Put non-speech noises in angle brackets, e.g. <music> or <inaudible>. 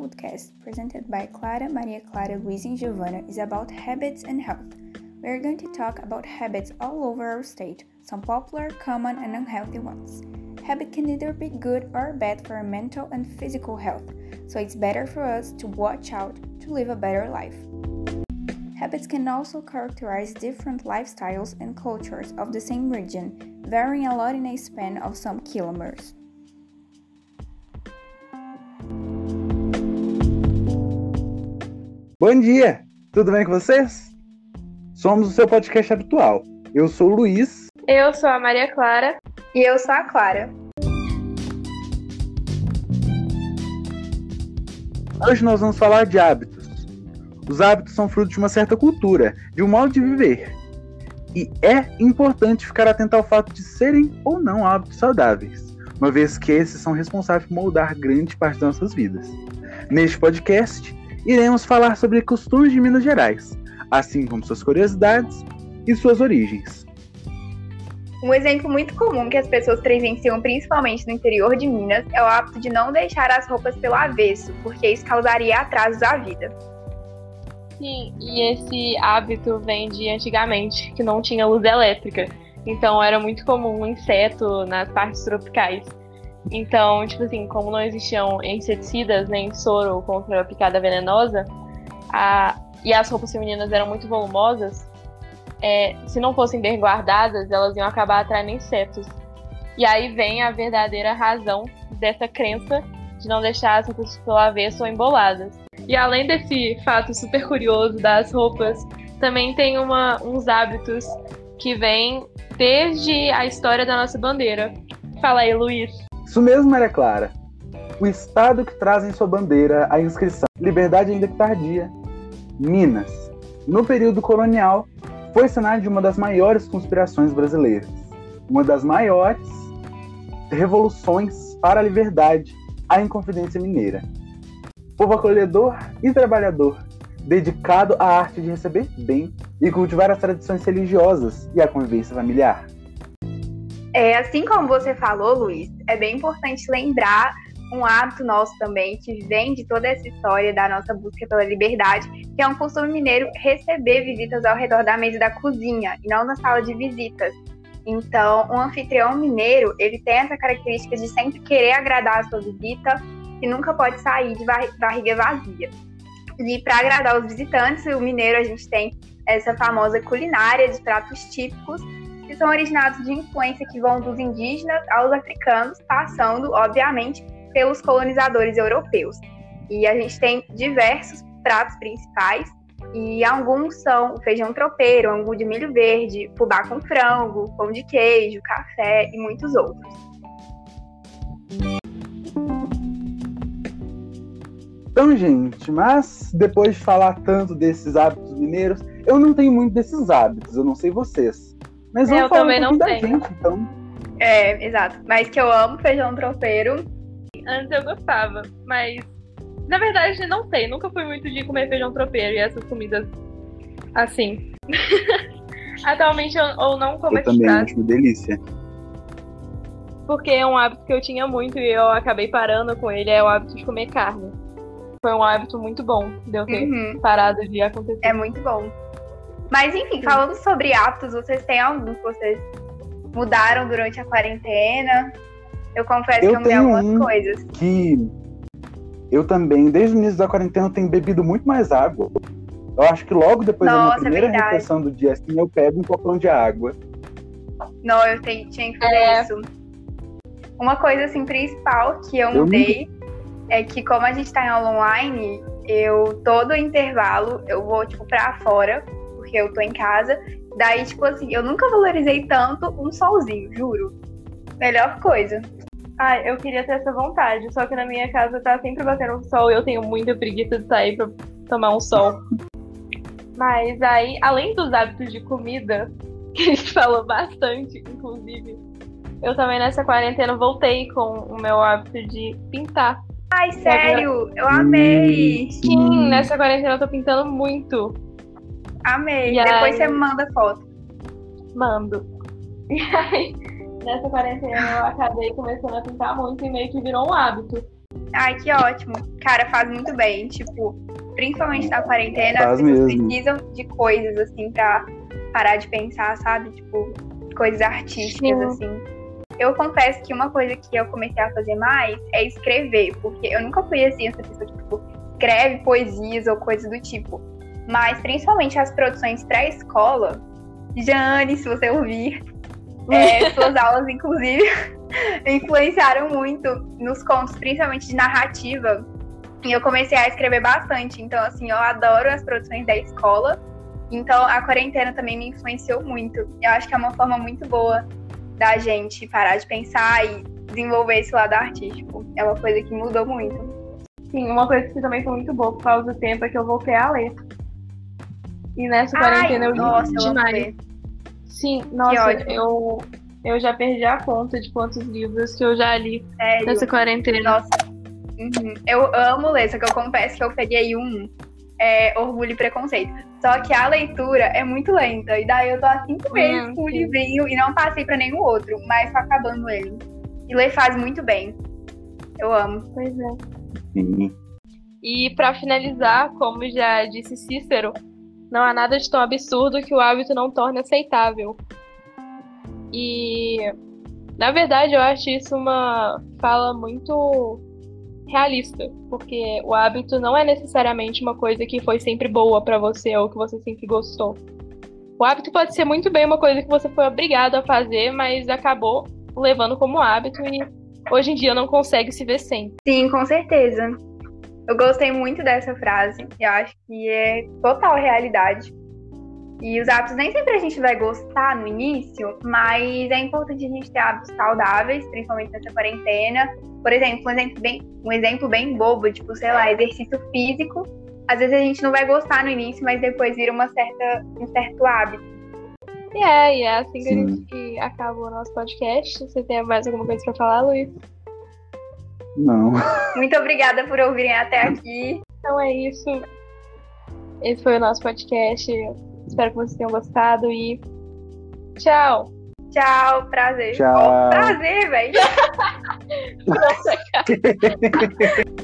podcast presented by Clara Maria Clara Luiz and Giovanna is about habits and health. We are going to talk about habits all over our state, some popular, common, and unhealthy ones. Habit can either be good or bad for our mental and physical health, so it's better for us to watch out to live a better life. Habits can also characterize different lifestyles and cultures of the same region, varying a lot in a span of some kilometers. Bom dia, tudo bem com vocês? Somos o seu podcast habitual. Eu sou o Luiz. Eu sou a Maria Clara. E eu sou a Clara. Hoje nós vamos falar de hábitos. Os hábitos são fruto de uma certa cultura, de um modo de viver. E é importante ficar atento ao fato de serem ou não hábitos saudáveis, uma vez que esses são responsáveis por moldar grande parte das nossas vidas. Neste podcast, iremos falar sobre costumes de Minas Gerais, assim como suas curiosidades e suas origens. Um exemplo muito comum que as pessoas presenciam, principalmente no interior de Minas, é o hábito de não deixar as roupas pelo avesso, porque isso causaria atrasos à vida. Sim, e esse hábito vem de antigamente, que não tinha luz elétrica. Então era muito comum um inseto nas partes tropicais. Então, tipo assim, como não existiam inseticidas nem soro contra a picada venenosa, a, e as roupas femininas eram muito volumosas, é, se não fossem bem guardadas, elas iam acabar atraindo insetos. E aí vem a verdadeira razão dessa crença de não deixar as roupas pelo avesso ou emboladas. E além desse fato super curioso das roupas, também tem uma, uns hábitos que vêm desde a história da nossa bandeira. Fala aí, Luiz. Isso mesmo, Maria Clara. O estado que traz em sua bandeira a inscrição Liberdade ainda que tardia. Minas. No período colonial, foi cenário de uma das maiores conspirações brasileiras. Uma das maiores revoluções para a liberdade, a Inconfidência Mineira. Povo acolhedor e trabalhador, dedicado à arte de receber bem e cultivar as tradições religiosas e a convivência familiar. É, assim como você falou, Luiz, é bem importante lembrar um hábito nosso também, que vem de toda essa história da nossa busca pela liberdade, que é um costume mineiro receber visitas ao redor da mesa da cozinha e não na sala de visitas. Então, um anfitrião mineiro, ele tem essa característica de sempre querer agradar a sua visita e nunca pode sair de barriga vazia. E para agradar os visitantes, o mineiro a gente tem essa famosa culinária de pratos típicos que são originados de influência que vão dos indígenas aos africanos, passando, obviamente, pelos colonizadores europeus. E a gente tem diversos pratos principais, e alguns são feijão tropeiro, angu de milho verde, fubá com frango, pão de queijo, café e muitos outros. Então, gente, mas depois de falar tanto desses hábitos mineiros, eu não tenho muito desses hábitos, eu não sei vocês. Mas eu falar também um não tenho. Gente, então. É, exato. Mas que eu amo feijão tropeiro. Antes eu gostava, mas na verdade não sei, nunca fui muito de comer feijão tropeiro e essas comidas assim. <laughs> Atualmente eu, eu não como Eu também prato, acho uma delícia. porque é um hábito que eu tinha muito e eu acabei parando com ele, é o hábito de comer carne. Foi um hábito muito bom de eu ter Uhum, parado de acontecer. é muito bom. Mas enfim, falando sobre hábitos, vocês têm alguns que vocês mudaram durante a quarentena? Eu confesso Eu que eu mudei tenho algumas um. coisas. Que eu também, desde o início da quarentena, eu tenho bebido muito mais água. Eu acho que logo depois da minha Nossa, é primeira verdade. refeição do dia, assim, eu pego um copão de água. Não, eu tenho, tinha que fazer É. isso. Uma coisa assim principal que eu Eu mudei é que como a gente tá em aula online, eu todo intervalo eu vou tipo pra fora, porque eu tô em casa. Daí, tipo assim, eu nunca valorizei tanto um solzinho, juro. Melhor coisa. Ah, eu queria ter essa vontade, só que na minha casa tá sempre batendo sol e eu tenho muita preguiça de sair pra tomar um sol. Mas aí, além dos hábitos de comida, <laughs> que a gente falou bastante, inclusive, eu também nessa quarentena voltei com o meu hábito de pintar. Ai, sério, eu amei. Sim, nessa quarentena eu tô pintando muito. Amei. E Depois aí? você manda foto. Mando. E aí, nessa quarentena eu acabei começando a pintar muito e meio que virou um hábito. Ai, que ótimo. Cara, faz muito bem. Tipo, principalmente na quarentena, Faz as pessoas mesmo. precisam de coisas, assim, pra parar de pensar, sabe? Tipo, coisas artísticas, Sim. assim. Eu confesso que uma coisa que eu comecei a fazer mais é escrever, porque eu nunca fui, assim, essa pessoa que, tipo, escreve poesias ou coisas do tipo. Mas, principalmente as produções pré-escola, Jane, se você ouvir, é, <laughs> suas aulas, inclusive, <laughs> influenciaram muito nos contos, principalmente de narrativa. E eu comecei a escrever bastante. Então, assim, eu adoro as produções da escola. Então, a quarentena também me influenciou muito. Eu acho que é uma forma muito boa da gente parar de pensar e desenvolver esse lado artístico. É uma coisa que mudou muito. Sim, uma coisa que também foi muito boa por causa do tempo é que eu voltei a ler. E nessa quarentena eu li nossa, amo demais. Sim, nossa, eu, eu já perdi a conta de quantos livros que eu já li Sério. nessa quarentena. Nossa. Uhum. Eu amo ler, só que eu confesso que eu peguei um é, Orgulho e Preconceito. Só que a leitura é muito lenta. E daí eu tô há cinco meses Hum, com o livrinho e não passei pra nenhum outro, mas tô acabando ele. E ler faz muito bem. Eu amo. Pois é. Sim. E pra finalizar, como já disse Cícero, não há nada de tão absurdo que o hábito não torne aceitável. E na verdade eu acho isso uma fala muito realista, porque o hábito não é necessariamente uma coisa que foi sempre boa pra você ou que você sempre gostou. O hábito pode ser muito bem uma coisa que você foi obrigado a fazer, mas acabou levando como hábito e hoje em dia não consegue se ver sem. Sim, com certeza. Eu gostei muito dessa frase. Eu acho que é total realidade. E os hábitos nem sempre a gente vai gostar no início, mas é importante a gente ter hábitos saudáveis, principalmente nessa quarentena. Por exemplo, um exemplo bem, um exemplo bem bobo, tipo, sei lá, exercício físico. Às vezes a gente não vai gostar no início, mas depois vira uma certa, um certo hábito. E é, e é assim que Sim. a gente acaba o nosso podcast. Você tem mais alguma coisa pra falar, Luiz? Não. Muito obrigada por ouvirem até aqui. Então é isso. Esse foi o nosso podcast. Espero que vocês tenham gostado e tchau! Tchau, prazer. Tchau. Ó, prazer, velho. <laughs> <laughs> Nossa, cara.